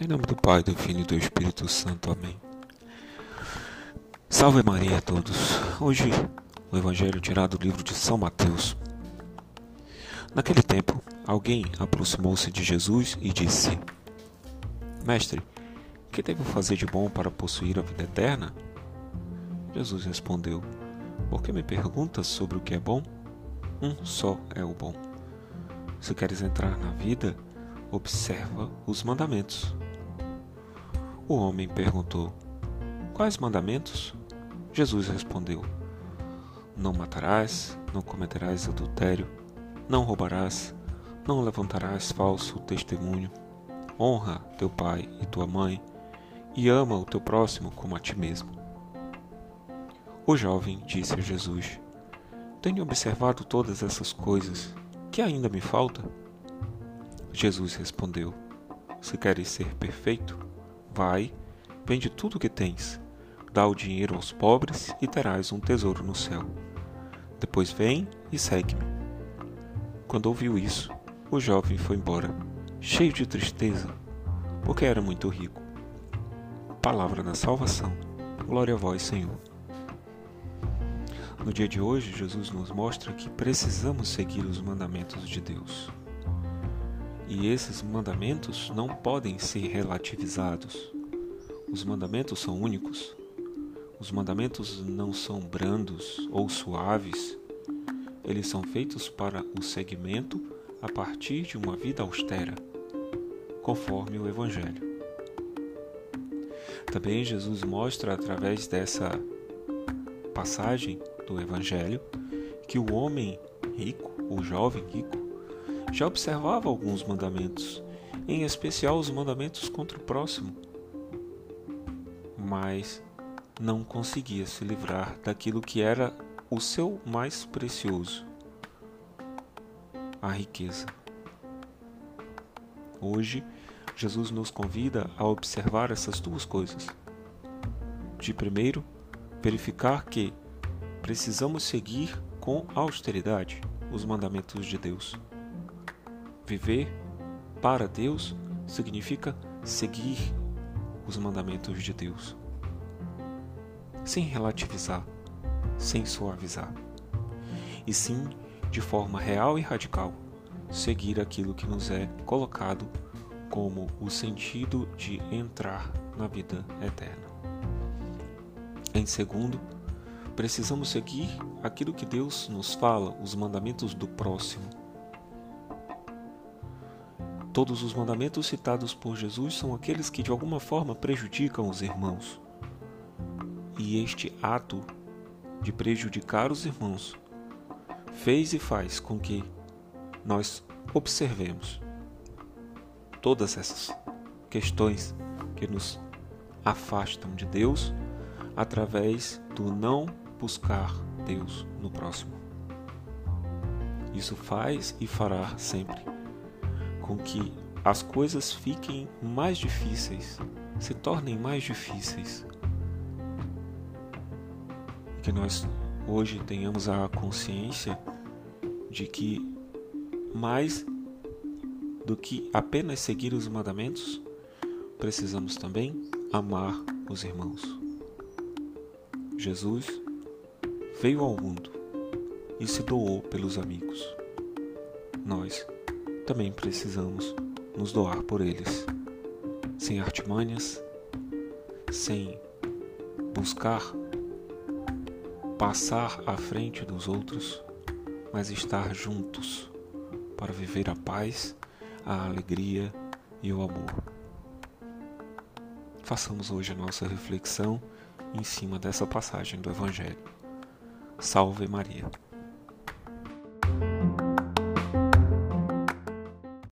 Em nome do Pai, do Filho e do Espírito Santo. Amém. Salve Maria a todos. Hoje, o Evangelho tirado do livro de São Mateus. Naquele tempo, alguém aproximou-se de Jesus e disse: Mestre, que devo fazer de bom para possuir a vida eterna? Jesus respondeu: Por que me perguntas sobre o que é bom? Um só é o bom. Se queres entrar na vida, observa os mandamentos. O homem perguntou: Quais mandamentos? Jesus respondeu: Não matarás, não cometerás adultério, não roubarás, não levantarás falso testemunho, honra teu pai e tua mãe, e ama o teu próximo como a ti mesmo. O jovem disse a Jesus: Tenho observado todas essas coisas, que ainda me falta? Jesus respondeu: Se queres ser perfeito, Vai, vende tudo o que tens, dá o dinheiro aos pobres e terás um tesouro no céu. Depois vem e segue-me. Quando ouviu isso, o jovem foi embora, cheio de tristeza, porque era muito rico. Palavra da salvação. Glória a vós, Senhor. No dia de hoje, Jesus nos mostra que precisamos seguir os mandamentos de Deus. E esses mandamentos não podem ser relativizados. Os mandamentos são únicos. Os mandamentos não são brandos ou suaves. Eles são feitos para o segmento a partir de uma vida austera, conforme o Evangelho. Também Jesus mostra através dessa passagem do Evangelho que o homem rico, o jovem rico, já observava alguns mandamentos, em especial os mandamentos contra o próximo, mas não conseguia se livrar daquilo que era o seu mais precioso, a riqueza. Hoje, Jesus nos convida a observar essas duas coisas. De primeiro, verificar que precisamos seguir com austeridade os mandamentos de Deus. Viver para Deus significa seguir os mandamentos de Deus, sem relativizar, sem suavizar, e sim de forma real e radical, seguir aquilo que nos é colocado como o sentido de entrar na vida eterna. Em segundo, precisamos seguir aquilo que Deus nos fala, os mandamentos do próximo Todos os mandamentos citados por Jesus são aqueles que de alguma forma prejudicam os irmãos. E este ato de prejudicar os irmãos fez e faz com que nós observemos todas essas questões que nos afastam de Deus através do não buscar Deus no próximo. Isso faz e fará sempre com que as coisas fiquem mais difíceis, se tornem mais difíceis. Que nós hoje tenhamos a consciência de que mais do que apenas seguir os mandamentos, precisamos também amar os irmãos. Jesus veio ao mundo e se doou pelos amigos. Nós também precisamos nos doar por eles, sem artimanhas, sem buscar passar à frente dos outros, mas estar juntos para viver a paz, a alegria e o amor. Façamos hoje a nossa reflexão em cima dessa passagem do Evangelho. Salve Maria!